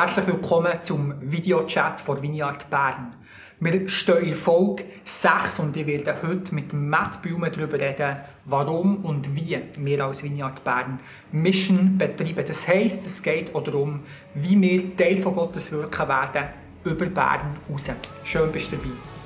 Herzlich willkommen zum Videochat von Vineyard Bern. Wir stehen in Folge 6 und ich werde heute mit Matt Baume darüber reden, warum und wie wir als Vineyard Bern Mission betreiben. Das heisst, es geht auch darum, wie wir Teil von Gottes Wirken werden über Bern raus. Schön bist du dabei.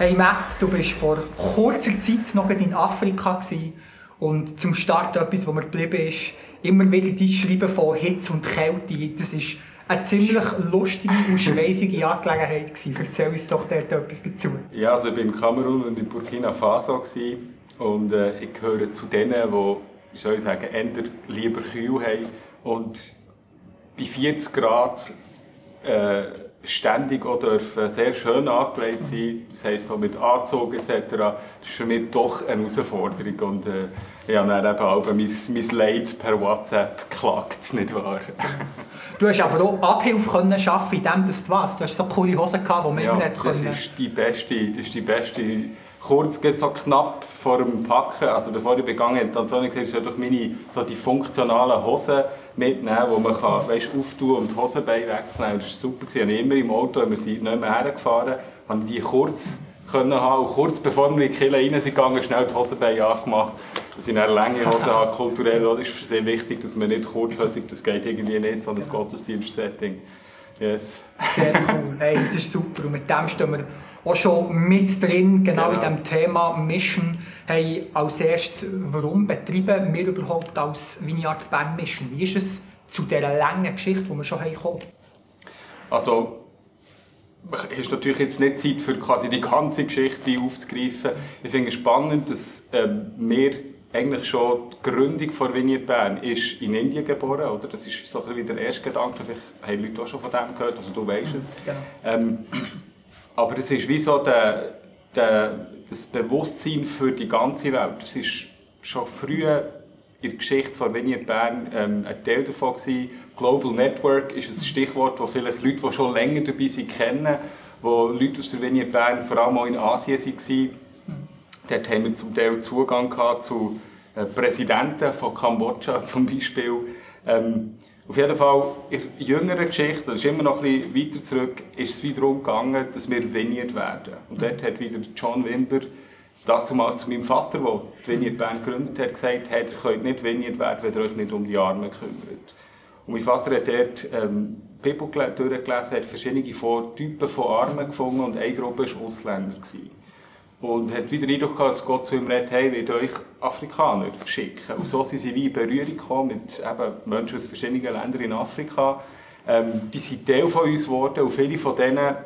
Hey Matt, du bist vor kurzer Zeit noch in Afrika gewesen. und zum Start etwas, was mir geblieben ist, immer wieder dein Schreiben von Hitze und Kälte. Das ist eine ziemlich lustige und schweißige Angelegenheit gewesen. Erzähl uns doch dort etwas dazu. Ja, also ich war in Kamerun und in Burkina Faso gewesen. und äh, ich gehöre zu denen, die, wie soll ich sagen, eher lieber kühl haben und bei 40 Grad äh, ständig auch dürfen sehr schön angelegt sein, das heisst auch mit Anzug etc. Das ist für mich doch eine Herausforderung und äh, ich habe dann eben auch mein, mein Leid per WhatsApp geklagt, nicht wahr? Du hast aber auch Abhilfe können schaffen, indem du was? Du hast so coole Hosen gehabt, die man ja, immer nicht das können. ist die beste, das ist die beste kurz, geht so knapp vor dem Packen, also bevor ich begangen habe, Antonio gesagt, ich doch meine so die funktionalen Hosen mitnehmen, die man kann, weißt, auftun und die Hosenbeine wegzunehmen. Das war super. Ich habe immer im Auto, wenn wir sind nicht mehr hergefahren, habe die kurz können haben. Und kurz bevor wir in die Kille rein sind gegangen, schnell die Hosenbeine angemacht. Dass ich eine lange Hosen habe, kulturell, das ist sehr wichtig, dass man nicht kurzhösig, das geht irgendwie nicht, sondern das Gottesdienst-Setting. Yes. Sehr cool. Hey, das ist super. Und mit dem stehen wir auch schon mit drin, genau, genau. in dem Thema Mission. Hey, als erstes, warum betreiben wir überhaupt als Vineyard Band Mission? Wie ist es zu dieser langen Geschichte, die wir schon haben Also, es ist natürlich jetzt nicht Zeit für quasi die ganze Geschichte aufzugreifen. Ich finde es spannend, dass ähm, wir eigentlich schon die Gründung von Vineyard Bern ist in Indien geboren, oder? Das ist so ein bisschen der erste Gedanke. Vielleicht haben Leute auch schon von dem gehört, also du weißt es. Genau. Ähm, aber es ist wie so der, der, das Bewusstsein für die ganze Welt. Das ist schon früh in der Geschichte von Vineyard Bern ähm, ein Teil davon gewesen. Global Network ist ein Stichwort, das vielleicht Leute, die schon länger dabei sind, kennen, wo Leute aus der Vineyard Bern vor allem auch in Asien waren Dort haben wir zum Teil Zugang zu äh, Präsidenten von Kambodscha zum Beispiel. Ähm, auf jeden Fall, in jüngerer Geschichte, das ist immer noch ein bisschen weiter zurück, ist es wieder darum gegangen, dass wir Vineyard werden. Und dort hat wieder John Wimber, damals zu meinem Vater, der die Vineyard Band gegründet hat, gesagt, hey, ihr könnt nicht Vineyard werden, wenn ihr euch nicht um die Armen kümmert. Und mein Vater hat dort ähm, Bibel durchgelesen, hat verschiedene Typen von Armen gefunden und eine Gruppe war Ausländer. Gewesen und hat wieder Eindruck gehabt, dass Gott zu ihm redet, hey, wird euch Afrikaner schicken. Und so sind sie wie in Berührung gekommen mit eben Menschen aus verschiedenen Ländern in Afrika. Ähm, die sind Teil von uns geworden und viele von denen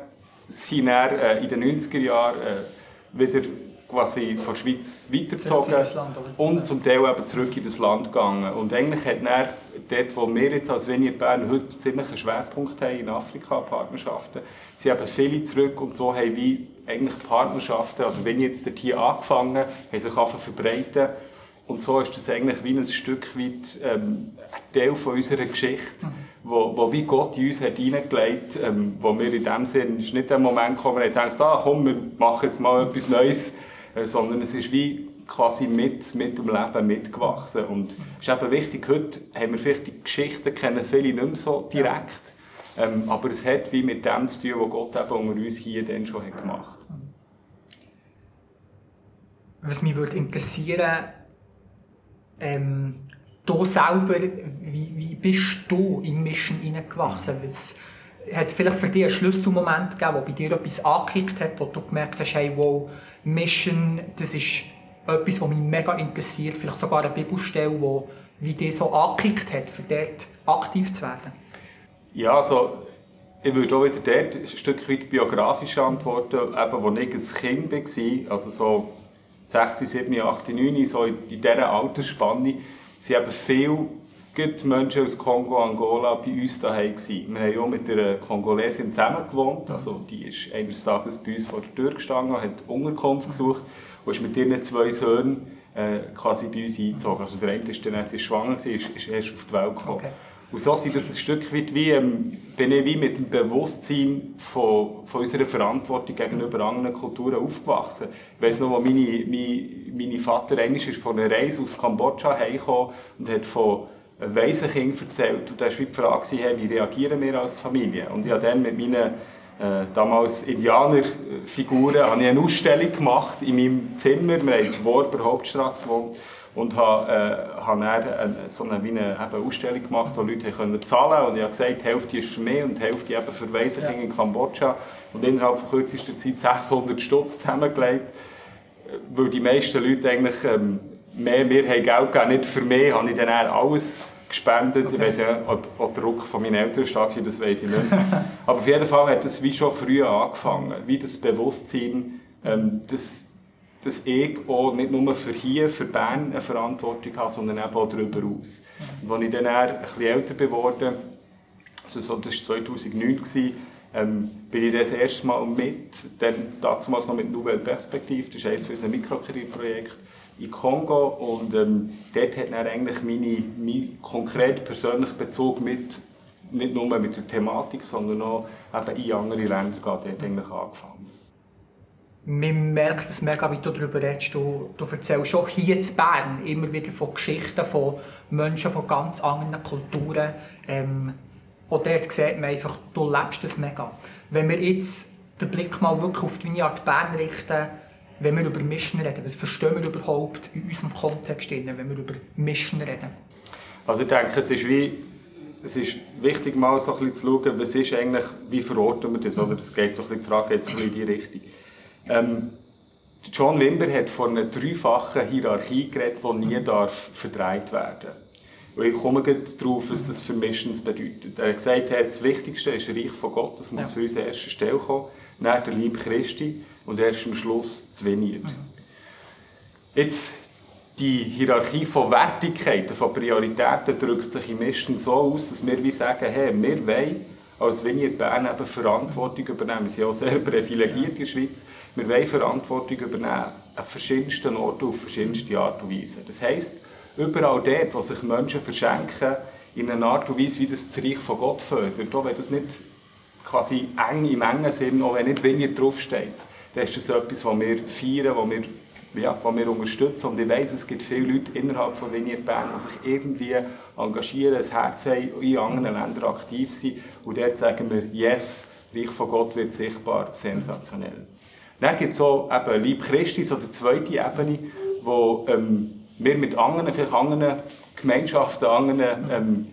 sind dann, äh, in den 90er Jahren äh, wieder quasi von der Schweiz weitergezogen und zum Teil eben zurück in das Land gegangen. Und eigentlich hat dann dort, wo wir jetzt als Vineyard Bern heute ziemlich einen Schwerpunkt haben in Afrika-Partnerschaften, sie haben viele zurück und so haben wir eigentlich Partnerschaften, also wenn jetzt dort hier angefangen, haben sich einfach verbreiten und so ist das eigentlich wie ein Stück weit ähm, ein Teil von unserer Geschichte, mhm. wo, wo wie Gott in uns hat hineingelegt hat, ähm, wo wir in dem Sinne, ist nicht der Moment gekommen, wo wir gedacht ah komm, wir machen jetzt mal etwas Neues, sondern es ist wie quasi mit, mit dem Leben mitgewachsen. Und es ist eben wichtig, heute haben wir vielleicht die Geschichten kennen viele nicht mehr so direkt, ähm, aber es hat wie mit dem zu tun, was Gott eben unter uns hier dann schon hat gemacht hat. Was mich würde interessieren, ähm, du selber, wie, wie bist du in Mission hineingewachsen? Was, hat es vielleicht für dich einen Schlüsselmoment gegeben, wo bei dir etwas angekickt hat, wo du gemerkt hast, hey, wow, Mission, das ist etwas, was mich mega interessiert, vielleicht sogar eine Bibelstelle, wo wie dich so angekickt hat, für dort aktiv zu werden? Ja, also ich würde auch wieder dort ein Stück weit biografisch antworten, eben, als ich ein Kind war, also so 6, 7, 8, 9, so in dieser Altersspanne, sind eben viele Gerade Menschen aus Kongo, Angola bei uns daheim gewesen. Wir haben auch mit einer Kongolesin zusammen gewohnt. Also die ist eines Tages bei uns vor der Tür gestanden, hat Unterkunft gesucht und ist mit ihren zwei Söhnen äh, quasi bei uns eingezogen. Also der eine ist dann, als sie schwanger war, ist, ist erst auf die Welt gekommen. Okay. Und so sind das ein Stück weit wie, ähm, bin ich wie mit dem Bewusstsein von, von unserer Verantwortung gegenüber anderen Kulturen aufgewachsen. Ich weiss noch, als meine, meine, meine Vater einmal ist von einer Reise auf Kambodscha heimgekommen und hat von Waisenkind erzählt. Und da war die Frage, hey, wie reagieren wir als Familie? Und ich habe dann mit meinen äh, damals Indianerfiguren eine Ausstellung gemacht in meinem Zimmer. Wir haben in Worber Hauptstraße gewohnt und habe, äh, habe dann so eine, wie eine eben Ausstellung gemacht, wo Leute können zahlen konnten. Und ich habe gesagt, die Hälfte ist für mich und die Hälfte eben für Waisenkinder ja. in Kambodscha. Und innerhalb von kürzester Zeit 600 Stutz zusammengelegt. Weil die meisten Leute eigentlich ähm, mehr mir haben Geld gegeben, nicht für mich, habe ich dann alles gespendet. Okay. Ich weiß ja, ob, ob der Druck von meinen Eltern stark war, das weiß ich nicht. Aber auf jeden Fall hat das wie schon früh angefangen. Wie das Bewusstsein, ähm, dass dass ich auch nicht nur für hier, für Bern eine Verantwortung habe, sondern eben auch darüber aus. Und als ich dann ein bisschen älter geworden also so, das war 2009, ähm, bin ich das erste Mal mit, dann damals noch mit Nouvelle Perspektive, das ist eines unserer Mikrokreditprojekte, in Kongo und ähm, dort hat dann eigentlich meine, mein konkret persönlicher Bezug mit, nicht nur mit der Thematik, sondern auch eben in andere Länder dort eigentlich angefangen man merkt es mega, wie du darüber redest. Du, du erzählst schon hier in Bern immer wieder von Geschichten von Menschen von ganz anderen Kulturen. Ähm, und dort sieht man einfach, du lebst das mega. Wenn wir jetzt den Blick mal wirklich auf die Vineyard Bern richten, wenn wir über Mission reden, was verstehen wir überhaupt in unserem Kontext, wenn wir über Mission reden? Also ich denke, es ist wie es ist wichtig, mal so ein bisschen zu schauen, was ist eigentlich, wie verorten wir das, oder? Das geht so ein bisschen, die Frage geht so ein bisschen in die Richtung. Ähm, John Wimber hat von einer dreifachen Hierarchie geredet, die nie darf verdreht werden darf. Ich komme darauf, was das für Missions bedeutet. Er hat gesagt, das Wichtigste ist das Reich von Gott, das muss ja. für uns an erster Stelle kommen, dann der Lieb Christi und erst am Schluss. Mhm. Jetzt, die Hierarchie von Wertigkeiten, von Prioritäten drückt sich im Missions so aus, dass wir wie sagen, hey, wir wollen als wenn ihr Bern eben Verantwortung übernehmen. Wir sind ja sehr privilegiert in der Schweiz. Wir wollen Verantwortung übernehmen an verschiedensten Orten auf verschiedenste Art und Weise. Das heisst, überall dort, wo sich Menschen verschenken, in einer Art und Weise, wie das das Reich von Gott fördert, auch wenn das nicht quasi eng im engen Sinn, auch wenn nicht weniger draufsteht, dann ist das etwas, was wir feiern, was wir ja, die wir unterstützen. Und ich weiss, es gibt viele Leute innerhalb von Vineyard Bern, die sich irgendwie engagieren, ein Herz haben, in anderen Ländern aktiv sind. Und dort sagen wir, yes, Reich von Gott wird sichtbar, sensationell. Dann gibt es so eben Lieb Christi, so die zweite Ebene, wo ähm, wir mit anderen, vielleicht anderen Gemeinschaften, anderen ähm,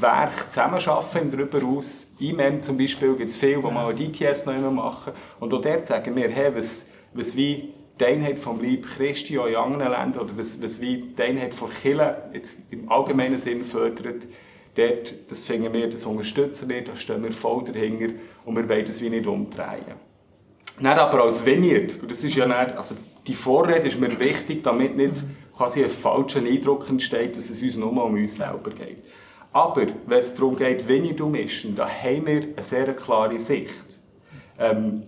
Werk zusammenarbeiten darüber aus. IMEM zum Beispiel gibt es viele, die mal ein DTS noch immer machen. Und auch dort sagen wir, hey, was, was wie die Einheit vom Leib Christi auch in anderen Ländern oder was, was wie die Einheit von Kirche jetzt im allgemeinen Sinn fördert, dort, das finden wir, das unterstützen wir, da stehen wir voll dahinter und wir wollen das wie nicht umdrehen. Dann aber als Vineyard, und das ist ja nicht, also die Vorrede ist mir wichtig, damit nicht quasi ein falscher Eindruck entsteht, dass es uns nur um uns selber geht. Aber wenn es darum geht, Vineyard zu mischen, da haben wir eine sehr klare Sicht. Ähm,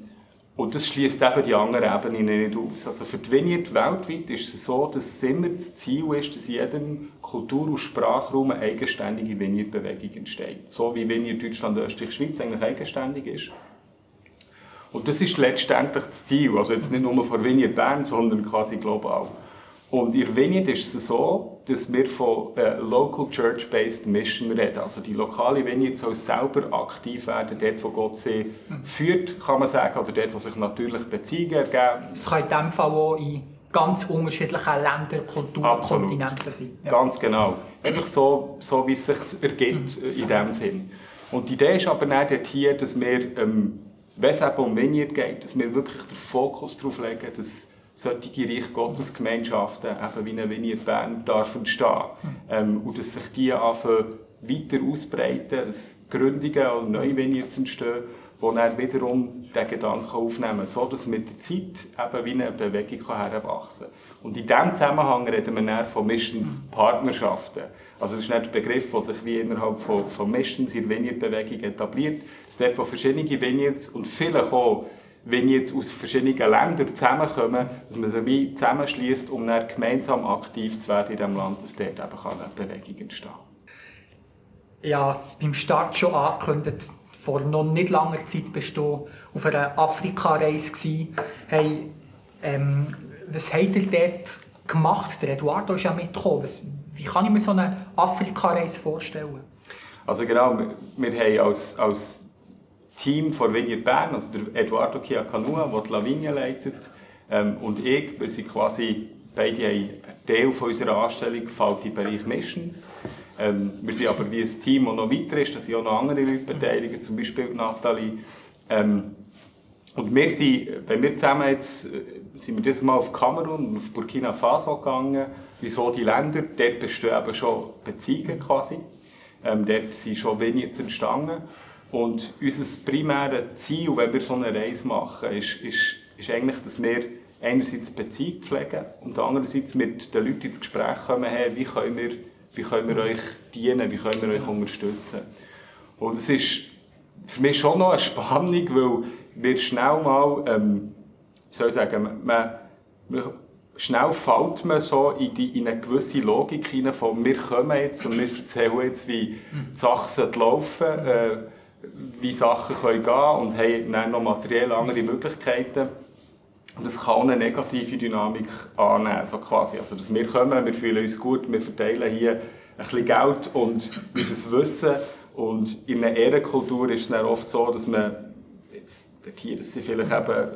und das schließt eben die anderen Ebenen nicht aus. Also für die Vineyard weltweit ist es so, dass es immer das Ziel ist, dass in jedem Kultur- und Sprachraum eine eigenständige Vineyard-Bewegung entsteht. So wie Vineyard Deutschland, Österreich, Schweiz eigentlich eigenständig ist. Und das ist letztendlich das Ziel. Also jetzt nicht nur für Vineyard Bern, sondern quasi global. Und in Vineyard ist es so, dass wir von äh, Local Church-Based Mission reden. Also die lokale Vineyard soll selber aktiv werden, dort wo Gott sie führt, kann man sagen, oder dort wo sich natürlich Beziehungen ergeben. Es kann in diesem Fall auch in ganz unterschiedlichen Ländern, Kulturen, Kontinenten sein. Ja. Ganz genau. Einfach so, so wie es sich ergibt mhm. in diesem Sinn. Und die Idee ist aber nicht dort hier, dass wir, ähm, wenn es um Vineyard geht, dass wir wirklich den Fokus darauf legen, dass solche Reich Gottes Gemeinschaften, eben wie eine Vineyard Bern, darf entstehen. Ähm, und dass sich die anfangen weiter ausbreiten, dass Gründungen oder neue Vineyards entstehen, die dann wiederum den Gedanken aufnehmen, so dass mit der Zeit eben wie eine Bewegung heranwachsen kann. Und in diesem Zusammenhang reden wir dann von Missionspartnerschaften. Also das ist nicht der Begriff, der sich wie innerhalb von, von Missions in der Vineyard-Bewegung etabliert. Es ist dort, wo verschiedene Vineyards und vielleicht auch wenn jetzt aus verschiedenen Ländern zusammenkommen, dass man sie wie zusammenschließt, um dann gemeinsam aktiv zu werden in diesem Land, dass dort eben eine Bewegung entstehen ja beim Start schon angekündigt, vor noch nicht langer Zeit bist du auf einer Afrika-Reise Hey, ähm, was habt ihr dort gemacht? Der Eduardo ist ja mitgekommen. Was, wie kann ich mir so eine Afrika-Reise vorstellen? Also genau, wir, wir haben als, als Team von Vineyard Bern, also der Eduardo Chiacanua, der die Lavinia leitet, ähm, und ich, wir sind quasi beide ein Teil von unserer Anstellung fällt im Bereich Missions. Ähm, wir sind aber wie ein Team, das noch weiter ist, da sind auch noch andere Leute beteiligt, zum Beispiel Nathalie. Ähm, und wir sind, wenn wir zusammen jetzt, äh, sind wir dieses Mal auf Kamerun und auf Burkina Faso gegangen. Wieso die Länder? Dort bestehen eben schon Beziehungen quasi. Ähm, dort sind schon Vignettes entstanden. Und unser primäres Ziel, wenn wir so eine Reise machen, ist, ist, ist eigentlich, dass wir einerseits Beziehung pflegen und andererseits mit den Leuten ins Gespräch kommen, hey, wie, können wir, wie können wir euch dienen, wie können wir euch unterstützen. Und es ist für mich schon noch eine Spannung, weil wir schnell mal, ähm, soll ich sagen, man, man, schnell fällt man so in, die, in eine gewisse Logik hinein von wir kommen jetzt und wir erzählen jetzt, wie die Sachen laufen äh, wie Sachen können gehen und haben dann noch materiell andere Möglichkeiten. Und das kann eine negative Dynamik annehmen, so quasi. Also, dass wir kommen, wir fühlen uns gut, wir verteilen hier ein bisschen Geld und unser Wissen. Und in einer Ehrenkultur ist es dann oft so, dass man jetzt hier, dass sie vielleicht eben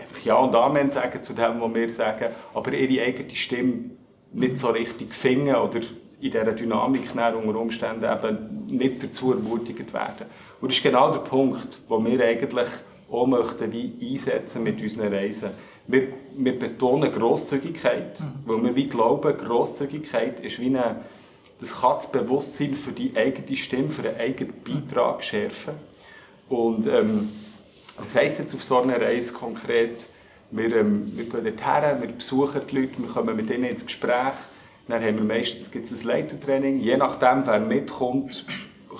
einfach Ja und Amen sagen zu dem, was wir sagen, aber ihre eigene Stimme nicht so richtig finden oder in dieser Dynamik unter Umständen eben nicht dazu ermutigt werden. Und das ist genau der Punkt, wo wir eigentlich auch möchten, wie einsetzen mit unseren Reisen. Wir, wir betonen Grosszügigkeit, mhm. weil wir wie glauben, Grosszügigkeit ist wie eine, das kann das Bewusstsein für die eigene Stimme, für den eigenen Beitrag schärfen. Und ähm, das heisst jetzt auf so einer Reise konkret, wir, ähm, wir gehen dorthin, wir besuchen die Leute, wir kommen mit ihnen ins Gespräch, dann haben wir meistens gibt's ein Leitertraining, je nachdem, wer mitkommt,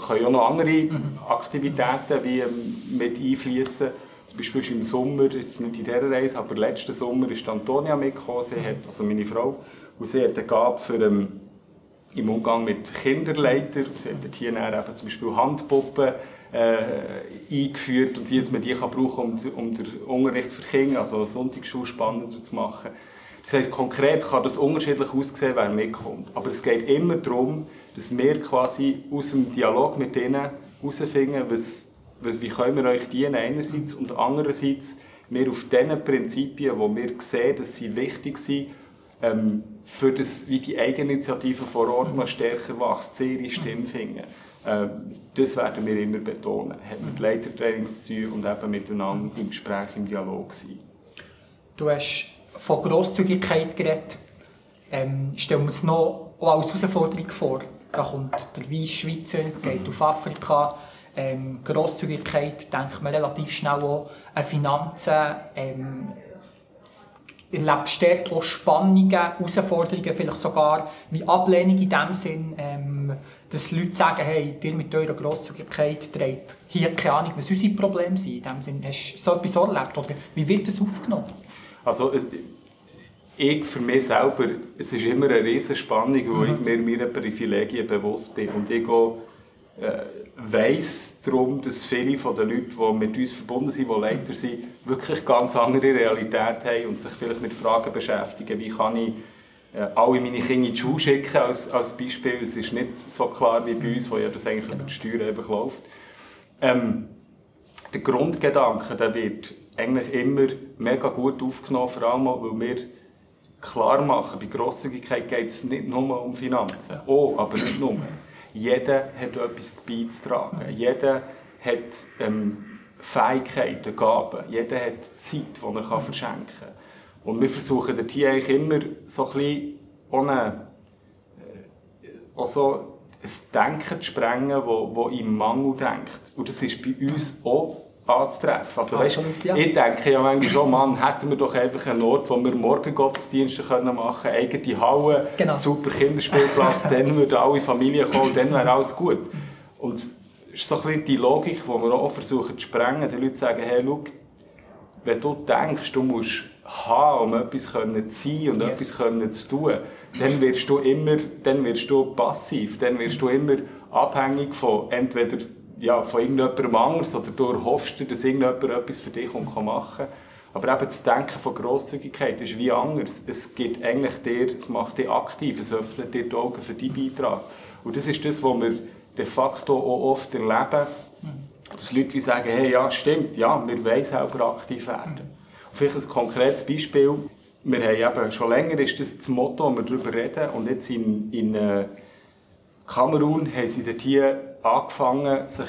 können auch noch andere. Aktivitäten wie ähm, mit einfließen. Zum Beispiel ist im Sommer, jetzt nicht in dieser Reise, aber letzten Sommer ist Antonia mitgekommen, sie hat, also meine Frau, und sie hat eine Gabe für ähm, im Umgang mit Kinderleitern. Sie hat hier eben zum Beispiel Handpuppen äh, eingeführt und wie man die kann brauchen kann, um, um den Unterricht für Kinder, also Sonntagsschule spannender zu machen. Das heisst, konkret kann das unterschiedlich aussehen, wer mitkommt. Aber es geht immer darum, dass wir quasi aus dem Dialog mit ihnen herausfinden, was, wie können wir euch dienen einerseits und andererseits wir auf diesen Prinzipien, wo wir sehen, dass sie wichtig sind, ähm, für das, wie die Eigeninitiative vor Ort noch stärker wächst, ihre Stimme finden. Ähm, das werden wir immer betonen. Hat mit Leitertrainings zu und eben miteinander im Gespräch, im Dialog sein. Du hast von Grosszügigkeit geredet. Ähm, stellen wir uns noch auch als Herausforderung vor. Da kommt der Weißschweizer, geht auf Afrika. Ähm, Grosszügigkeit denkt man relativ schnell auch an Finanzen. Ähm, erlebt dort auch Spannungen, Herausforderungen, vielleicht sogar wie Ablehnung in dem Sinn, ähm, dass Leute sagen, hey, ihr mit eurer Grosszügigkeit dreht hier keine Ahnung, was unsere Probleme sind. In dem Sinn, hast du so etwas erlebt? Oder wie wird das aufgenommen? Also, ich für mich selber, es ist immer eine riesige Spannung, wo mhm. ich mir meiner Privilegien bewusst bin. Und ich auch, äh, weiss darum, dass viele von den Leuten, die mit uns verbunden sind, die Leiter sind, wirklich ganz andere Realität haben und sich vielleicht mit Fragen beschäftigen, wie kann ich äh, alle meine Kinder in die Schule schicken, als, als Beispiel. Es ist nicht so klar wie bei uns, wo ja das eigentlich über die Steuern einfach läuft. Ähm, der Grundgedanke der wird eigentlich immer mega gut aufgenommen, vor allem weil wir klar machen, bei Grosszügigkeit geht es nicht nur um Finanzen. Oh, aber nicht nur. Jeder hat etwas beizutragen. Jeder hat ähm, Fähigkeiten, Gaben. Jeder hat Zeit, die er kann verschenken kann. Und wir versuchen dort hier eigentlich immer so ein bisschen ohne, äh, also ein Denken zu sprengen, wo im Mangel denkt. Und das ist bei uns auch anzutreffen. Also, weißt, ja. Ich denke ja manchmal so, Mann, hätten wir doch einfach einen Ort, wo wir Morgengottesdienste machen können, eigene Halle, genau. super Kinderspielplatz, dann würden alle Familien kommen, dann wäre alles gut. Und es ist so ein bisschen die Logik, die wir auch versuchen zu sprengen. Die Leute sagen, hey, schau, wenn du denkst, du musst haben, um etwas zu sein und yes. etwas zu tun, dann wirst du immer, dann wirst du passiv, dann wirst du immer abhängig von entweder ja, von irgendjemandem anders oder du hoffst, dass irgendjemand etwas für dich machen kann. Aber eben das Denken von Grosszügigkeit ist wie anders. Es gibt eigentlich dir, es macht dich aktiv, es öffnet dir die Augen für deinen Beitrag. Und das ist das, was wir de facto auch oft erleben, dass Leute wie sagen, hey, ja, stimmt, ja, wir wollen selber aktiv werden. Und vielleicht ein konkretes Beispiel, wir haben eben, schon länger ist das das Motto, wo wir darüber reden, und jetzt in, in äh, Kamerun haben sie dort hier angefangen, sich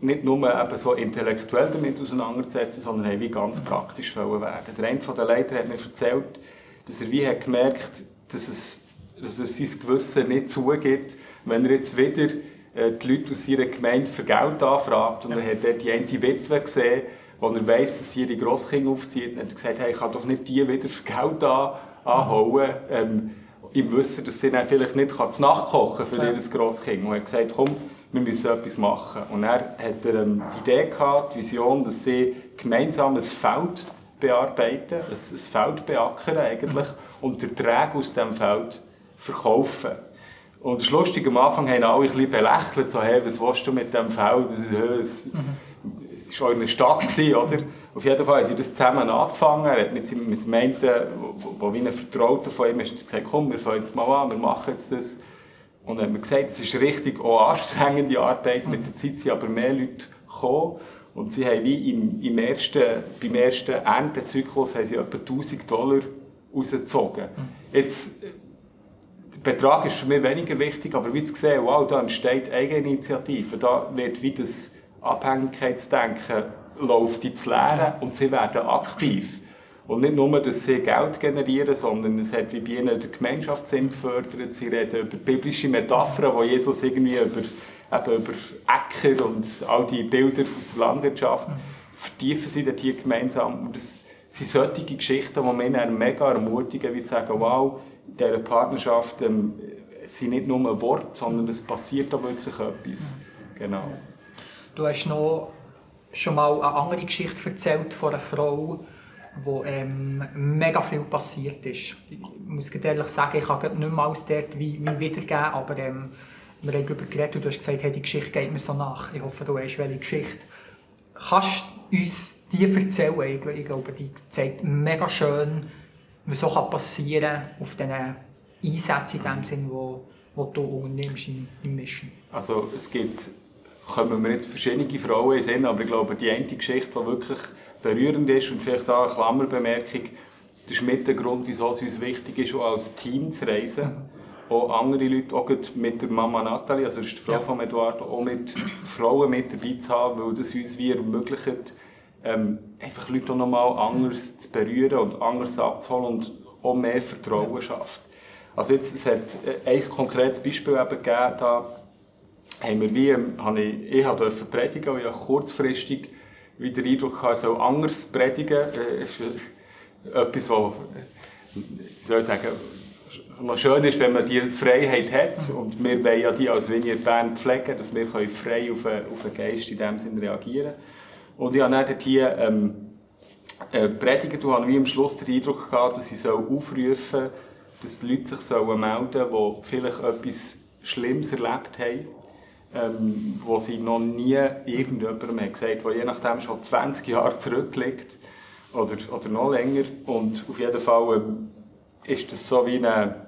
nicht nur eben so intellektuell damit auseinanderzusetzen, sondern haben wie ganz praktisch werden. Der eine der Leiter hat mir erzählt, dass er wie hat gemerkt dass es, dass er sein Gewissen nicht zugibt, wenn er jetzt wieder äh, die Leute aus seiner Gemeinde für Geld anfragt und er hat dort die eine Witwe gesehen, wo er weiss, dass sie ihre Grosskinder aufzieht und hat gesagt, hey, ich kann doch nicht die wieder für Geld an, anhauen, ähm, im Wissen, dass sie dann vielleicht nicht kann nachkochen für ja. ihr Grosskind. Und er hat gesagt, komm, wir müssen etwas machen. Und er hat er, ähm, die Idee gehabt, die Vision, dass sie gemeinsam ein Feld bearbeiten, ein, ein Feld beackern eigentlich, und den Ertrag aus diesem Feld verkaufen. Und das Lustige, am Anfang haben alle ein bisschen belächelt, so, hey, was willst du mit diesem Feld? Das, das war in einer Stadt, oder? Auf jeden Fall haben sie das zusammen angefangen. Er hat mit, mit dem einen, wo, wie ein Vertrauter von ihm ist, gesagt, komm, wir fangen jetzt mal an, wir machen jetzt das. Und dann hat mir gesagt, es ist richtig auch anstrengende Arbeit. Mit der Zeit sind aber mehr Leute gekommen. Und sie haben wie im, im ersten, beim ersten Erntezyklus haben sie etwa 1000 Dollar rausgezogen. Jetzt, der Betrag ist für mich weniger wichtig, aber wie zu sehen, wow, da entsteht Eigeninitiative, da wird wie das Abhängigkeitsdenken läuft ins Leere und sie werden aktiv. Und nicht nur, dass sie Geld generieren, sondern es hat wie bei ihnen der Gemeinschaftssinn gefördert. Sie reden über biblische Metaphern, wo Jesus irgendwie über, über Äcker und all die Bilder aus der Landwirtschaft vertiefen sie dort hier gemeinsam. Und das sind solche Geschichten, die mich mega ermutigen, wie zu sagen, wow, in dieser Partnerschaft ähm, sind nicht nur Worte, sondern es passiert da wirklich etwas. Genau. Du hast noch schon mal eine andere Geschichte erzählt von einer Frau, wo ähm, mega viel passiert ist. Ich muss ehrlich sagen, ich kann nicht mal aus dort wie, wie wiedergeben, aber ähm, wir haben darüber geredet und du hast gesagt, hey, die Geschichte geht mir so nach. Ich hoffe, du weißt, welche Geschichte. Kannst du uns die erzählen? Eigentlich? Ich glaube, die zeigt mega schön, was so passieren kann auf diesen Einsätzen in dem Sinn, wo, wo du unternimmst im, im Mission. Also es gibt, kommen wir jetzt verschiedene Frauen in aber ich glaube, die eine Geschichte, die wirklich berührend ist und vielleicht auch eine Klammerbemerkung, das ist mit der Grund, wieso es uns wichtig ist, auch als Team zu reisen. Auch andere Leute, auch mit der Mama Nathalie, also das ist die Frau ja. von Eduardo, auch mit Frauen mit dabei zu haben, weil das uns wie ermöglicht, ähm, einfach Leute auch nochmal anders zu berühren und anders abzuholen und auch mehr Vertrauen schafft. Also jetzt, es hat äh, ein konkretes Beispiel eben gegeben, da haben wir wie, habe ich, ich durfte predigen und ich habe kurzfristig wieder den Eindruck hatte, so anders predigen. Äh, ist etwas, was, wie soll ich sagen, was schön ist, wenn man die Freiheit hat. Und wir wollen ja die als Vineyard Bern pflegen, dass wir frei auf, auf den Geist in diesem Sinne reagieren. Und ich habe dann hier ähm, äh, predigen und habe wie am Schluss den Eindruck gehabt, dass ich aufrufen soll, dass die Leute sich melden sollen, die vielleicht etwas Schlimmes erlebt haben ähm, wo sie noch nie irgendjemandem hat gesagt, der je nachdem schon 20 Jahre zurückliegt oder, oder noch länger. Und auf jeden Fall ähm, ist das so wie eine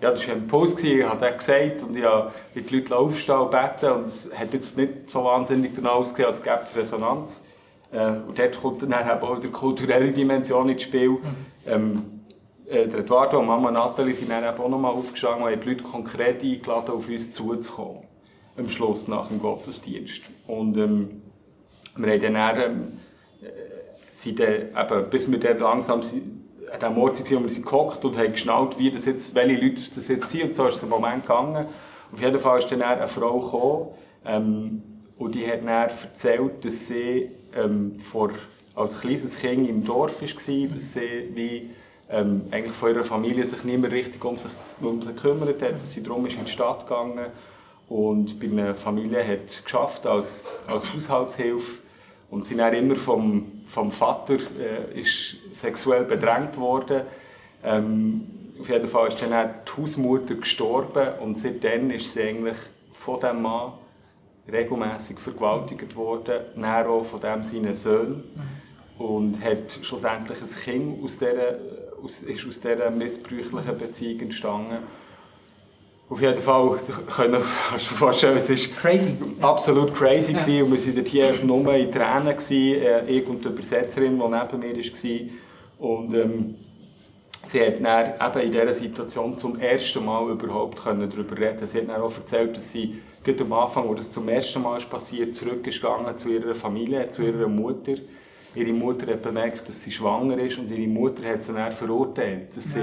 ja, das war ein Post, ich habe das gesagt und ich habe die Leute aufstehen und beten und es hat jetzt nicht so wahnsinnig danach ausgesehen, als gäbe es Resonanz. Äh, und dort kommt dann auch die kulturelle Dimension ins Spiel. Mhm. Ähm, äh, der Eduardo und Mama Nathalie sind dann auch noch mal aufgestanden und haben die Leute konkret eingeladen, auf uns zuzukommen am Schluss nach dem Gottesdienst. Und ähm, wir haben dann, ähm, äh, sind dann eben, bis wir dann langsam an dem Ort waren, wo wir sind gehockt und haben geschnallt, wie das jetzt, welche Leute das jetzt sind. Und so ist es im Moment gegangen. Auf jeden Fall ist dann eine Frau gekommen ähm, und die hat dann erzählt, dass sie ähm, vor, als kleines Kind im Dorf war, dass sie wie, ähm, eigentlich von ihrer Familie sich nicht mehr richtig um sich, um sich gekümmert hat, dass sie darum ist in die Stadt gegangen und bei einer Familie hat geschafft als, als Haushaltshilfe und sie dann immer vom, vom Vater äh, ist sexuell bedrängt worden. Ähm, auf jeden Fall ist dann die Hausmutter gestorben und seitdem ist sie eigentlich von diesem Mann regelmäßig vergewaltigt worden, dann auch von dem seinen Söhnen. Und hat schlussendlich ein Kind aus dieser, aus, ist aus dieser missbräuchlichen Beziehung entstanden. Auf jeden Fall können, kannst du dir vorstellen, es war crazy. absolut crazy ja. und wir waren hier nur in Tränen, gewesen, äh, ich und die Übersetzerin, die neben mir war. Und ähm, sie hat dann eben in dieser Situation zum ersten Mal überhaupt darüber reden Sie hat dann auch erzählt, dass sie gerade am Anfang, wo das zum ersten Mal ist passiert, zurückgegangen zu ihrer Familie, zu ihrer Mutter. Ihre Mutter hat bemerkt, dass sie schwanger ist und ihre Mutter hat sie dann verurteilt, dass ja.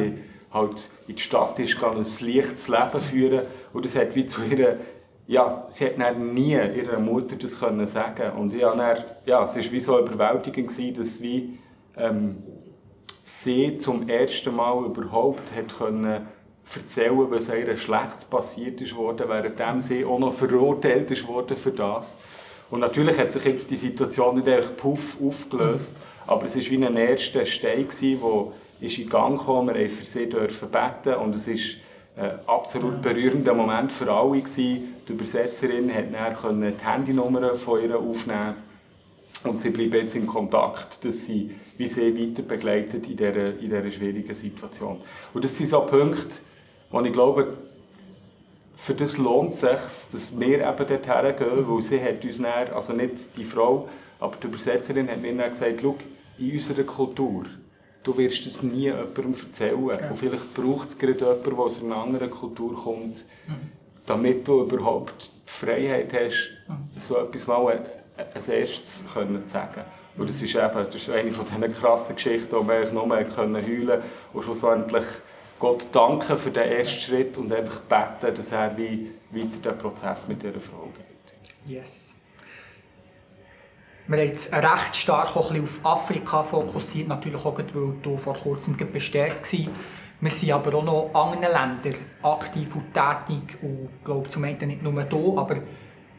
Halt in die Stadt ist, kann ein leichtes Leben führen und das hat wie zu ihrer ja, sie hat dann nie ihrer Mutter das können sagen und ja, dann, ja, es war wie so überwältigend gewesen, dass wie ähm, sie zum ersten Mal überhaupt hat können erzählen, was ihr Schlechtes passiert ist worden, während sie auch noch verurteilt ist worden für das. Und natürlich hat sich jetzt die Situation nicht einfach puff aufgelöst, aber es war wie ein erster Stein, der ist in Gang kam. Wir durften für sie dürfen beten und es ist ein absolut berührender Moment für alle. Die Übersetzerin konnte die Handynummer von ihr aufnehmen und sie bleiben jetzt in Kontakt, dass sie wie sie weiter begleitet in dieser, in dieser schwierigen Situation. Und das sind so Punkte, wo ich glaube, für das lohnt es sich, dass wir eben dorthin gehen, weil sie hat uns dann, also nicht die Frau, aber die Übersetzerin hat mir dann gesagt, schau, in unserer Kultur, du wirst das nie jemandem erzählen. Okay. Und vielleicht braucht es gerade jemanden, der aus einer anderen Kultur kommt, mhm. damit du überhaupt die Freiheit hast, mhm. so etwas mal als erstes können zu sagen. Und das ist eben das ist eine von diesen krassen Geschichten, wo man nur heulen konnte und schlussendlich Gott danken für den ersten Schritt und einfach beten, dass er wie weiter den Prozess mit dieser Frau geht. Yes. Wir haben jetzt recht stark auch ein bisschen auf Afrika fokussiert, natürlich auch, weil du vor kurzem bestärkt warst. Wir sind aber auch noch in anderen Ländern aktiv und tätig und ich glaube zum einen nicht nur hier, aber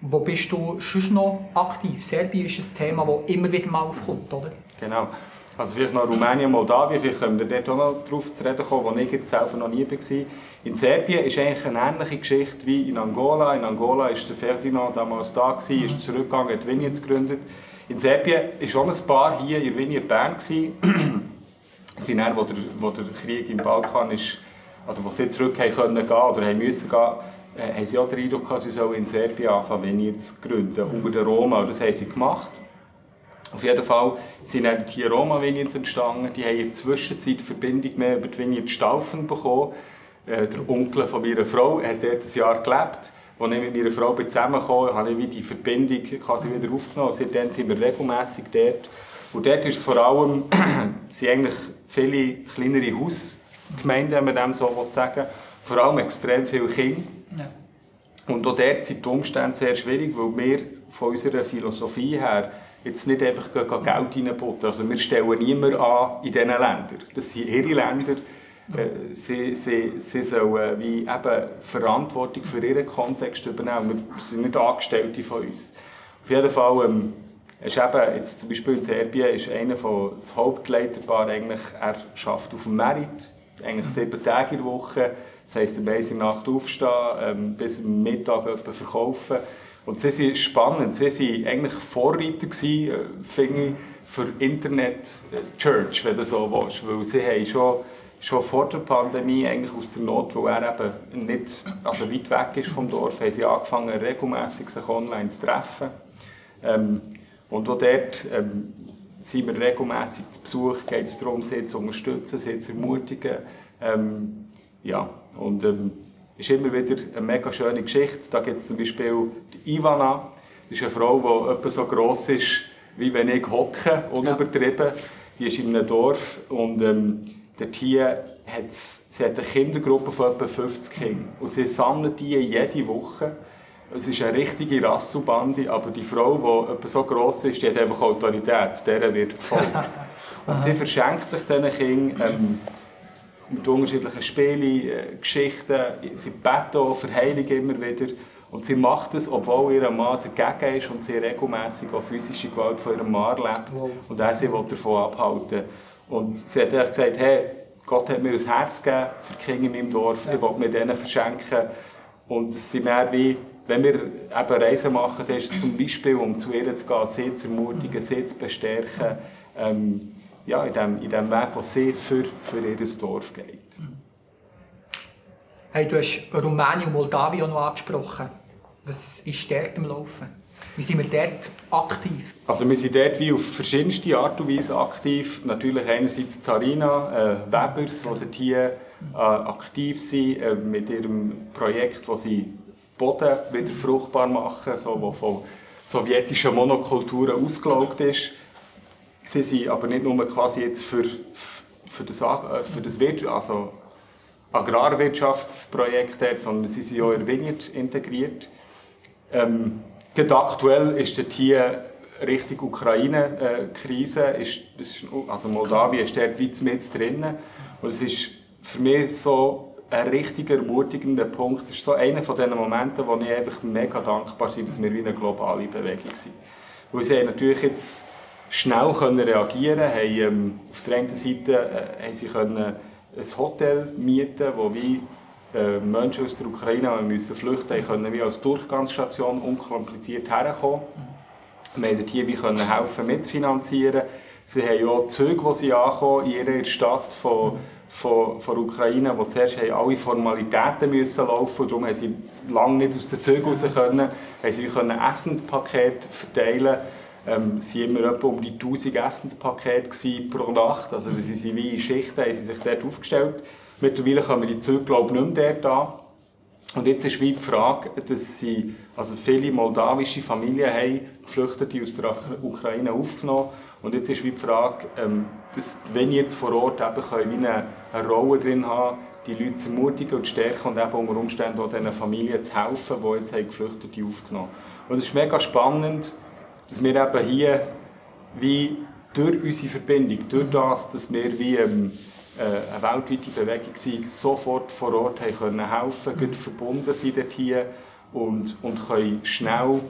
wo bist du sonst noch aktiv? Serbien ist ein Thema, das immer wieder mal aufkommt, oder? Genau. Also vielleicht noch Rumänien, Moldawien, vielleicht können wir dort auch noch darauf zu reden kommen, wo ich jetzt selber noch nie war. In Serbien ist eigentlich eine ähnliche Geschichte wie in Angola. In Angola war der Ferdinand damals da, gewesen, ist zurückgegangen, hat Vineyards gegründet. In Serbien war auch ein Paar hier in Vineyard Bern. sie dann, wo der, wo der Krieg im Balkan ist, oder wo sie zurück können gehen oder haben müssen gehen, äh, haben sie auch den Eindruck gehabt, sie sollen in Serbien anfangen, Vineyards zu gründen, unter den Roma. Das haben sie gemacht. Auf jeden Fall sind die Roma Vineyards entstanden. Die haben in der Zwischenzeit Verbindung mehr über die Vineyard Staufen bekommen. Äh, der Onkel von meiner Frau hat dort ein Jahr gelebt. Als ich mit meiner Frau zusammengekommen habe ich die Verbindung quasi wieder aufgenommen. Seitdem sind wir regelmässig dort. Und dort ist es vor allem, sind eigentlich viele kleinere Hausgemeinden, wenn man dem so sagen Vor allem extrem viele Kinder. Ja. Und auch dort sind die Umstände sehr schwierig, weil wir von unserer Philosophie her jetzt nicht einfach Geld reinputten. Also wir stellen niemanden an in diesen Ländern. Das sind ihre Länder. Äh, sie, sie, sie sollen wie eben Verantwortung für ihren Kontext übernehmen. Wir sind nicht Angestellte von uns. Auf jeden Fall ähm, ist eben, jetzt zum Beispiel in Serbien ist einer von das Hauptleiterpaar eigentlich, er arbeitet auf dem Merit, eigentlich sieben Tage in der Woche. Das heisst, am in Nacht aufstehen, ähm, bis am Mittag etwas verkaufen. Und sie sind spannend. Sie waren eigentlich Vorreiter, gewesen, äh, finde ich, für Internet-Church, wenn du so willst. Weil sie haben schon, schon vor der Pandemie, eigentlich aus der Not, wo er eben nicht also weit weg ist vom Dorf, haben sie angefangen, regelmäßig sich online zu treffen. Ähm, und auch dort ähm, sind wir regelmäßig zu Besuch, geht es darum, sie zu unterstützen, sie zu ermutigen. Ähm, ja, und ähm, ist immer wieder eine mega schöne Geschichte. Da gibt es zum Beispiel die Ivana. Das ist eine Frau, die etwa so gross ist, wie wenn ich hocke, unübertrieben. Ja. Die ist in einem Dorf und ähm, dort hier hat sie hat eine Kindergruppe von etwa 50 Kindern. Und sie sammeln die jede Woche. Es ist eine richtige Rasselbande, aber die Frau, die etwa so gross ist, die hat einfach Autorität. Der wird gefolgt. und sie verschenkt sich diesen Kindern ähm, mit unterschiedlichen Spielen, äh, Geschichten. Sie beten auch für Heilung immer wieder. Und sie macht es, obwohl ihr Mann dagegen ist und sie regelmäßig auch physische Gewalt von ihrem Mann erlebt. Wow. Und er sie davon abhalten Und sie hat gesagt, hey, Gott hat mir ein Herz gegeben für die Kinder in meinem Dorf, ja. ich will mir denen verschenken. Und es sind mehr wie wenn wir eben Reisen machen, dann ist es zum Beispiel, um zu ihr zu gehen, sie zu ermutigen, sie zu bestärken, ähm, ja, in, dem, in dem Weg, wo sie für, für ihr Dorf geht. Hey, du hast Rumänien und Moldawien noch angesprochen. Was ist dort im Laufen? Wie sind wir dort aktiv? Also wir sind dort wie auf verschiedenste Art und Weise aktiv. Natürlich einerseits Zarina, äh, Webers, die dort hier äh, aktiv sind äh, mit ihrem Projekt, wo sie Boden wieder fruchtbar machen, so, wo von sowjetischen Monokulturen ausgelaugt ist. Sie sind aber nicht nur quasi jetzt für, für das, äh, für das Wirtschaft, also Agrarwirtschaftsprojekt dort, sondern sie sind auch in Vineyard integriert. Ähm, aktuell ist dort hier Richtung Ukraine-Krise, äh, also Moldawien ist dort weit mit drin. Und es ist für mich so ein richtig ermutigender Punkt. Das ist so einer von diesen Momenten, wo ich einfach mega dankbar bin, dass wir wie eine globale Bewegung sind. Weil sie natürlich jetzt schnell können reagieren haben ähm, auf der einen Seite äh, haben sie können ein Hotel mieten, wo wie Menschen aus der Ukraine, die müssen flüchten mussten, können wie als Durchgangsstation unkompliziert herkommen. Wir konnten hier können helfen mitzufinanzieren. Sie haben auch Züge, die sie ankommen in ihrer Stadt von von, von Ukraine, wo zuerst haben alle Formalitäten müssen laufen und darum haben sie lange nicht aus den Zügen raus können, haben sie können Essenspakete verteilen ähm, waren immer etwa um die 1000 Essenspakete pro Nacht, also sie sind wie in Schichten, haben sie sich dort aufgestellt. Mittlerweile kommen die Züge glaube ich, nicht mehr dort an. Und jetzt ist wie die Frage, dass sie, also viele moldawische Familien haben Geflüchtete aus der Ukraine aufgenommen und jetzt ist wie die Frage, ähm, dass wenn jetzt vor Ort eben können, wie eine, eine Rolle drin haben, die Leute zu ermutigen und zu stärken und eben unter Umständen auch diesen Familien zu helfen, die jetzt Geflüchtete aufgenommen haben. Und es ist mega spannend, dass wir eben hier wie durch unsere Verbindung, durch das, dass wir wie ähm, äh, eine weltweite Bewegung waren, sofort vor Ort haben können helfen können, verbunden sind dort hier und, und können schnell,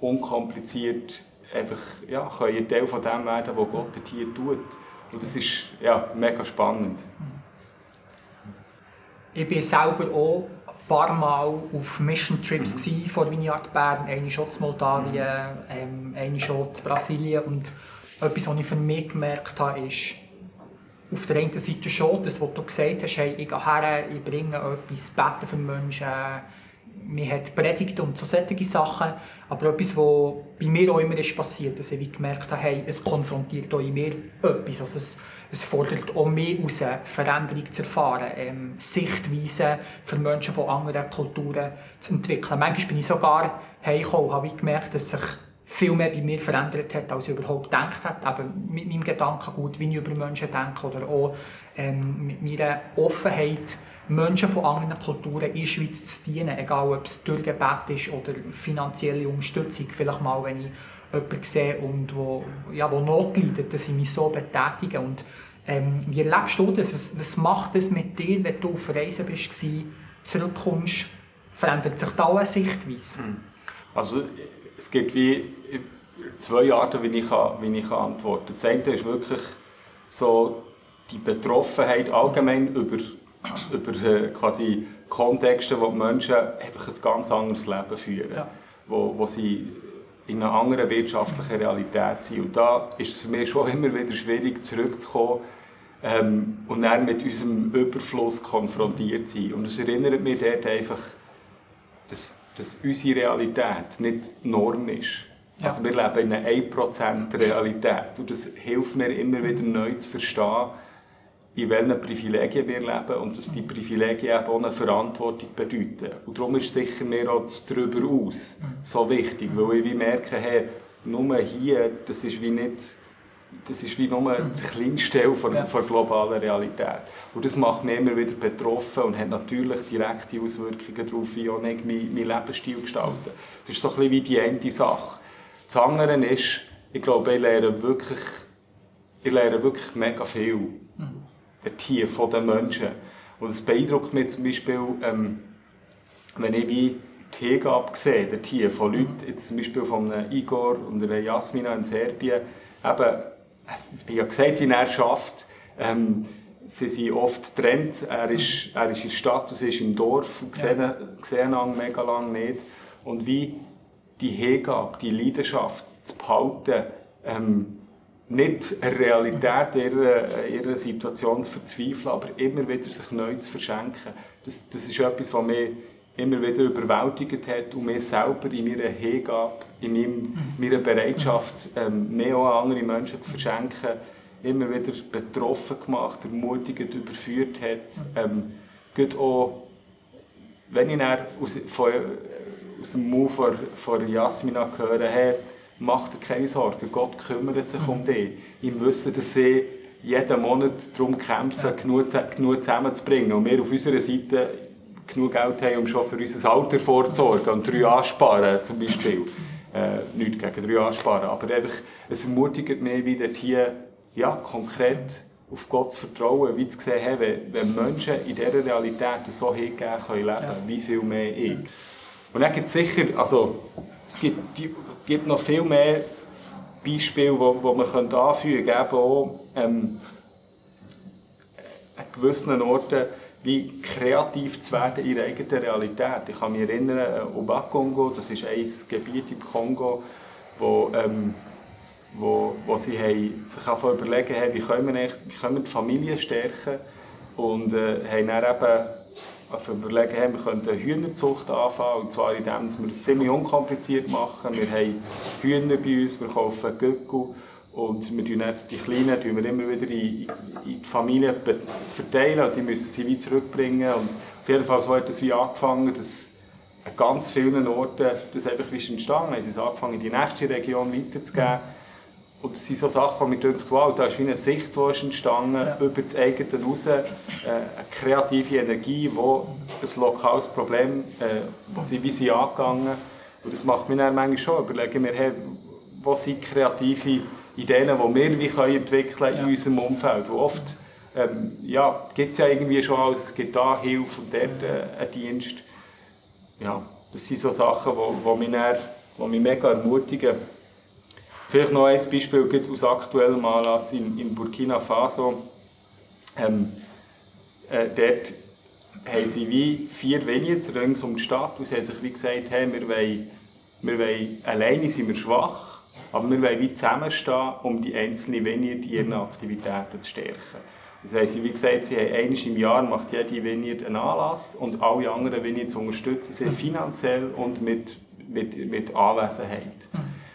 unkompliziert einfach ja, können ein Teil von dem werden, was Gott hier tut. Und das ist ja, mega spannend. Ich bin selber auch ein paar Mal auf Mission Trips mhm. vor Vineyard Bern, eine schon zu Moldawien, ähm, eine schon zu Brasilien und etwas, was ich für mich gemerkt habe, ist, auf der einen Seite schon, das, was du gesagt hast, hey, ich gehe her, ich bringe etwas, bete für Menschen, man hat Predigt und so solche Sachen, aber etwas, was bei mir auch immer ist passiert, dass ich gemerkt habe, hey, es konfrontiert auch in mir etwas, also es, es fordert auch mehr aus, Veränderung zu erfahren, ähm, Sichtweisen für Menschen von anderen Kulturen zu entwickeln. Manchmal bin ich sogar heimgekommen und habe gemerkt, dass sich viel mehr bei mir verändert hat, als ich überhaupt gedacht habe. Eben mit meinem Gedankengut, wie ich über Menschen denke oder auch ähm, mit meiner Offenheit, Menschen von anderen Kulturen in der Schweiz zu dienen, egal ob es durch Gebet ist oder finanzielle Unterstützung. Vielleicht mal, wenn ich jemanden sehe, und wo, ja, wo Not leidet, dass ich mich so betätige. Und, ähm, wie erlebst du das? Was, was macht das mit dir, wenn du auf Reisen bist, zurückkommst? Verändert sich da eine Sichtweise? Hm. Also es gibt wie zwei Arten, wie ich, wie ich antworten kann. Das eine ist wirklich so die Betroffenheit allgemein über über äh, quasi Kontexte, wo die Menschen einfach ein ganz anderes Leben führen, ja. wo, wo sie in einer anderen wirtschaftlichen Realität sind. Und da ist es für mich schon immer wieder schwierig, zurückzukommen ähm, und dann mit unserem Überfluss konfrontiert zu sein. Und es erinnert mich dort einfach, dass, dass unsere Realität nicht die Norm ist. Ja. Also wir leben in einer 1% Realität und das hilft mir immer wieder neu zu verstehen, in welchen Privilegien wir leben und dass die Privilegien eben auch eine Verantwortung bedeuten. Und darum ist sicher mir auch das «Darüber aus» so wichtig, weil ich wie merke, hey, nur hier, das ist wie nicht das ist wie nur die kleinste Teil von, ja. der globalen Realität. Und das macht mich immer wieder betroffen und hat natürlich direkte Auswirkungen darauf, wie ich meinen mein Lebensstil gestalte. Das ist so ein bisschen wie die eine Sache. Das andere ist, ich glaube, ich lerne wirklich, ich lerne wirklich mega viel. Mhm der von den Menschen. Und es beeindruckt mich zum Beispiel, ähm, wenn ich wie die Hingabe sehe, der Tier von Leuten, jetzt zum Beispiel von einem Igor und einer Jasmina in Serbien, eben, ich habe gesagt, wie er schafft, ähm, sie sind oft getrennt, er ist, er ist in der Stadt sie ist im Dorf und sehen, ja. sehen mega lange nicht. und wie die Hingabe, die Leidenschaft zu behalten, ähm, nicht eine Realität ihrer, ihrer Situation zu verzweifeln, aber immer wieder sich neu zu verschenken. Das, das ist etwas, was mich immer wieder überwältigt hat und mir selber in meiner Hingabe, in meinem, meiner Bereitschaft, ähm, mehr auch andere Menschen zu verschenken, immer wieder betroffen gemacht, ermutigt, überführt hat. Ähm, auch, wenn ich dann aus, von, aus dem Move von, von Jasmina höre, hey, mach dir keine Sorgen, Gott kümmert sich um dich. Im Wissen, dass sie jeden Monat darum kämpfen, genug, genug zusammenzubringen und wir auf unserer Seite genug Geld haben, um schon für unser Alter vorzusorgen und drei ansparen zum Beispiel. Äh, nichts gegen drei ansparen, aber einfach, es ermutigt mich, wie dort hier ja, konkret auf Gott zu vertrauen, wie zu sehen, hey, wenn, wenn Menschen in dieser Realität so hingehen können leben, ja. wie viel mehr ich. Und dann gibt es sicher, also es gibt, die, gibt noch viel mehr Beispiele, die, die man anfügen könnte, eben auch ähm, an gewissen Orten, wie kreativ zu werden in ihrer eigenen Realität. Ich kann mich erinnern, äh, Obakongo, das ist ein Gebiet im Kongo, wo, ähm, wo, wo sie haben, sich einfach überlegen haben, wie können wir, wie können wir die Familie stärken und äh, haben dann eben also überlegen, hey, wir könnten eine Hühnerzucht anfangen, und zwar indem wir es ziemlich unkompliziert machen. Wir haben Hühner bei uns, wir kaufen Göckel und wir tun die Kleinen tun wir immer wieder in, in die Familie verteilen und die müssen sie wieder zurückbringen. Und auf jeden Fall so hat es wie angefangen, dass an ganz vielen Orten das einfach wie ist entstanden. Also es angefangen, in die nächste Region weiterzugeben. Und das sind so Sachen, wo mir denkt, wow, da ist wie eine Sicht, die ist entstanden, ja. über das eigene raus, äh, eine kreative Energie, wo ein lokales Problem, äh, wo sie, wie sie angegangen. Und das macht mich dann manchmal schon überlegen, wir, hey, wo sind kreative Ideen, die wir wie können entwickeln in unserem Umfeld. Wo oft ähm, ja, gibt es ja irgendwie schon alles, es gibt da Hilfe und dort äh, einen Dienst. Ja, das sind so Sachen, die mich, dann, wo mich mega ermutigen. Vielleicht noch ein Beispiel aus aktuellem Anlass in, in Burkina Faso. Ähm, äh, dort haben sie wie vier Vineyards rings um die Stadt und sie haben sich wie gesagt, hey, wir wollen, wir wollen, alleine sind wir schwach, aber wir wollen wie zusammenstehen, um die einzelnen in ihren Aktivitäten zu stärken. Das heisst, wie gesagt, sie haben einmal im Jahr macht jede Vineyard einen Anlass und alle anderen Vineyards unterstützen sie finanziell und mit, mit, mit Anwesenheit.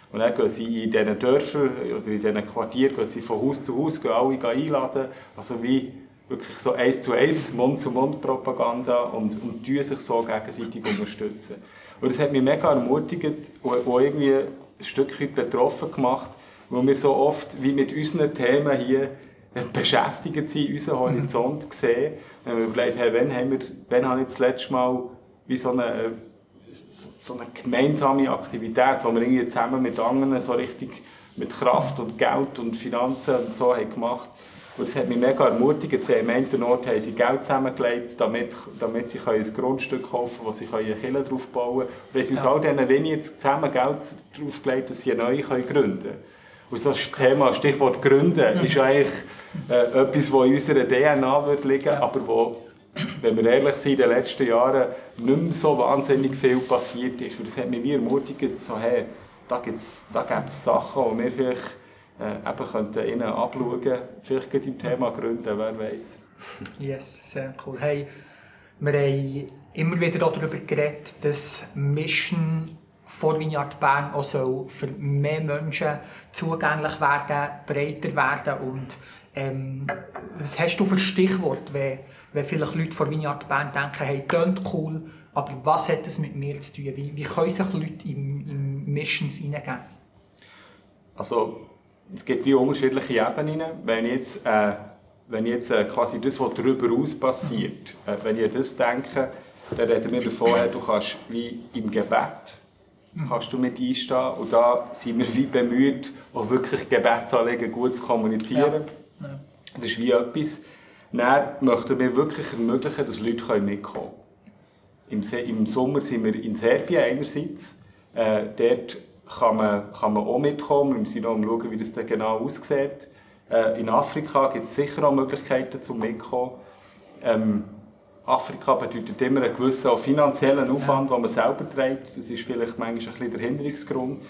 Mhm. Und dann gehen sie in diesen Dörfern oder in diesen Quartieren gehen sie von Haus zu Haus gehen alle einladen. Also wie wirklich so eins zu eins, Mund-zu-Mund-Propaganda und, und sich so gegenseitig unterstützen. Und das hat mich mega ermutigt und irgendwie ein Stück weit betroffen gemacht, weil wir so oft wie mit unseren Themen hier beschäftigt sind, unseren Horizont mhm. sehen. Wenn wir überlegt haben, wann, haben wir, wann habe ich das letzte Mal wie so eine, so eine gemeinsame Aktivität, wo wir irgendwie zusammen mit anderen so richtig mit Kraft und Geld und Finanzen und so haben gemacht und das hat mich mega ermutigt. Sie haben einen Ort haben sie Geld zusammengelegt, damit, damit sie ein Grundstück kaufen können, wo sie eine Kille drauf bauen können. Und sie ja. aus all diesen Wenigen zusammen Geld draufgelegt, dass sie eine neue gründen können. Und so das Thema, Stichwort Gründen, mhm. ist eigentlich äh, etwas, das in unserer DNA wird liegen ja. aber wo, wenn wir ehrlich sind, in den letzten Jahren nicht mehr so wahnsinnig viel passiert ist. Und das hat mich wie ermutigt, so, hey, da gibt es da Sachen, die wir vielleicht äh, eben könnten ihnen abschauen, vielleicht gerade im Thema Gründen, wer weiß. Yes, sehr cool. Hey, wir haben immer wieder darüber geredet, dass Mission vor Vineyard Bern auch soll für mehr Menschen zugänglich werden, breiter werden und ähm, was hast du für Stichwort, wenn, wenn vielleicht Leute vor Vineyard Bern denken, hey, klingt cool, aber was hat das mit mir zu tun? Wie, wie können sich Leute in, in Missions hineingeben? Also es gibt wie unterschiedliche Ebenen. Wenn jetzt, äh, wenn jetzt äh, quasi das, was darüber aus passiert, äh, wenn ihr das denke, dann reden wir davon, du kannst wie im Gebet kannst du mit einstehen und da sind wir wie bemüht, auch wirklich Gebetsanliegen gut zu kommunizieren. Ja. Ja. Das ist wie etwas. Dann möchten wir wirklich ermöglichen, dass Leute mitkommen können. Im, Sommer sind wir in Serbien einerseits. Äh, dort kann man, kann man auch mitkommen. Wir müssen noch schauen, wie das dann genau aussieht. Äh, in Afrika gibt es sicher auch Möglichkeiten zum Mitkommen. Ähm, Afrika bedeutet immer einen gewissen finanziellen Aufwand, ja. den man selber trägt. Das ist vielleicht manchmal ein bisschen der Hinderungsgrund.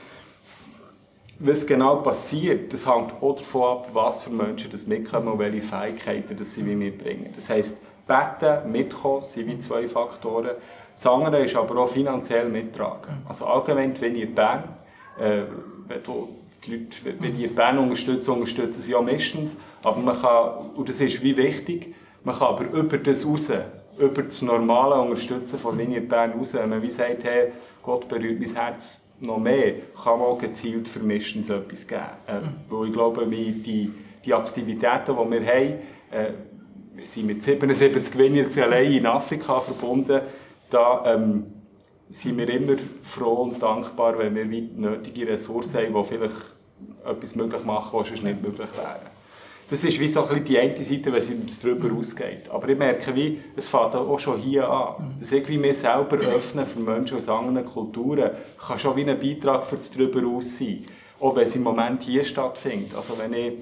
Was genau passiert, das hängt auch davon ab, was für Menschen das mitkommen und welche Fähigkeiten das sie mitbringen. Das heisst, beten, mitkommen, sind wie zwei Faktoren. Das andere ist aber auch finanziell mittragen. Also allgemein, wenn ihr Bern, äh, wenn die Leute, wenn ihr Bern unterstützt, unterstützen sie auch meistens. Aber man kann, und das ist wie wichtig, man kann aber über das raus, über das normale Unterstützen von Linie Bern raus, wenn man wie sagt, hey, Gott berührt mein Herz noch mehr, kann man gezielt für meistens etwas geben. Äh, mhm. Weil ich glaube, die, die Aktivitäten, die wir haben, äh, wir sind mit 77 Vineyards allein in Afrika verbunden, da ähm, sind wir immer froh und dankbar, wenn wir nötige Ressourcen haben, die vielleicht etwas möglich machen, was sonst nicht möglich wäre. Das ist wie so ein bisschen die eine Seite, wenn es darüber ausgeht. Aber ich merke, wie, es fängt auch schon hier an. Dass irgendwie wir selber öffnen für Menschen aus anderen Kulturen, kann schon wie ein Beitrag für das darüber aus sein. Auch wenn es im Moment hier stattfindet. Also wenn ich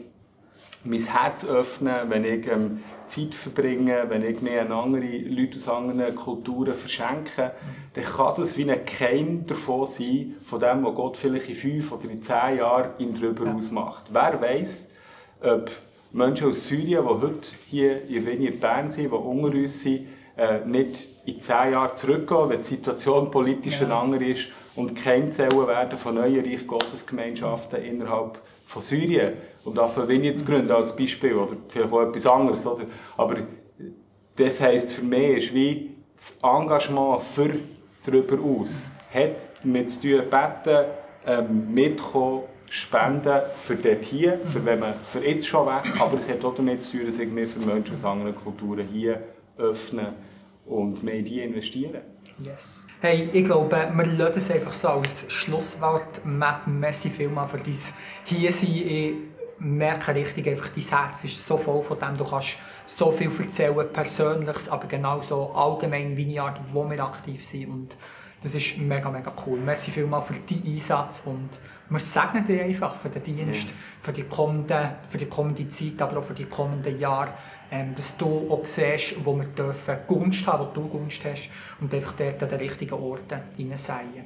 mein Herz öffne, wenn ich ähm, Zeit verbringe, wenn ich mir andere Leute aus anderen Kulturen verschenke, dann kann das wie ein Keim davon sein, von dem, was Gott vielleicht in fünf oder in zehn Jahren ihn darüber ja. ausmacht. Wer weiß, ob Menschen aus Syrien, die heute hier in Wenier Bern sind, die unter uns sind, äh, nicht in zehn Jahren zurückgehen, wenn die Situation politisch ja. eine andere ist und Keimzellen werden von neuen Reich Gottesgemeinschaften innerhalb von Syrien und auch von Vineyard zu gründen als Beispiel oder vielleicht auch etwas anderes. Oder? Aber das heisst für mich ist wie das Engagement für darüber aus hat mit zu tun, beten, ähm, mitkommen, spenden für dort hier, für, wenn man, für jetzt schon weg, aber es hat auch damit zu tun, dass ich mir für Menschen aus anderen Kulturen hier öffne und mehr in die investieren. Yes. Hey, ich glaube, wir lassen es einfach so als Schlusswort. Matt, merci vielmals für dein Hiersein. Ich merke richtig, einfach, dein Herz ist so voll von dem, du kannst so viel erzählen, Persönliches, aber genauso allgemein Vineyard, wo wir aktiv sind. Und das ist mega, mega cool. Merci vielmals für deinen Einsatz und wir segnen dich einfach für den Dienst, für die kommende, für die kommende Zeit, aber auch für die kommenden Jahre, ähm, dass du auch siehst, wo wir dürfen Gunst haben, wo du Gunst hast und einfach dort an den richtigen Orten hineinsäen.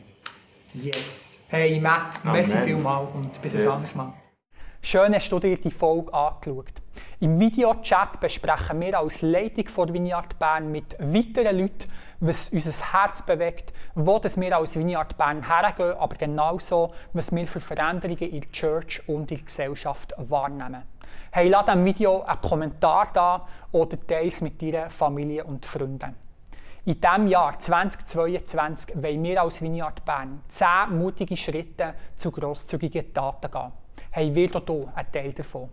Yes. Hey Matt, Amen. merci vielmals und bis yes. ein anderes Mal. Schön hast du dir die Folge angeschaut. Im Videochat besprechen wir als Leitung von Vineyard Bern mit weiteren Leuten, was unser Herz bewegt, wo das wir als Vineyard Bern hergehen, aber genauso, was wir für Veränderungen in der Church und in der Gesellschaft wahrnehmen. Hey, lass diesem Video einen Kommentar da oder teile es mit deiner Familie und Freunden. In diesem Jahr 2022 wollen wir als Vineyard Bern 10 mutige Schritte zu grosszügigen Taten gehen. Hey, wird hier ein Teil davon.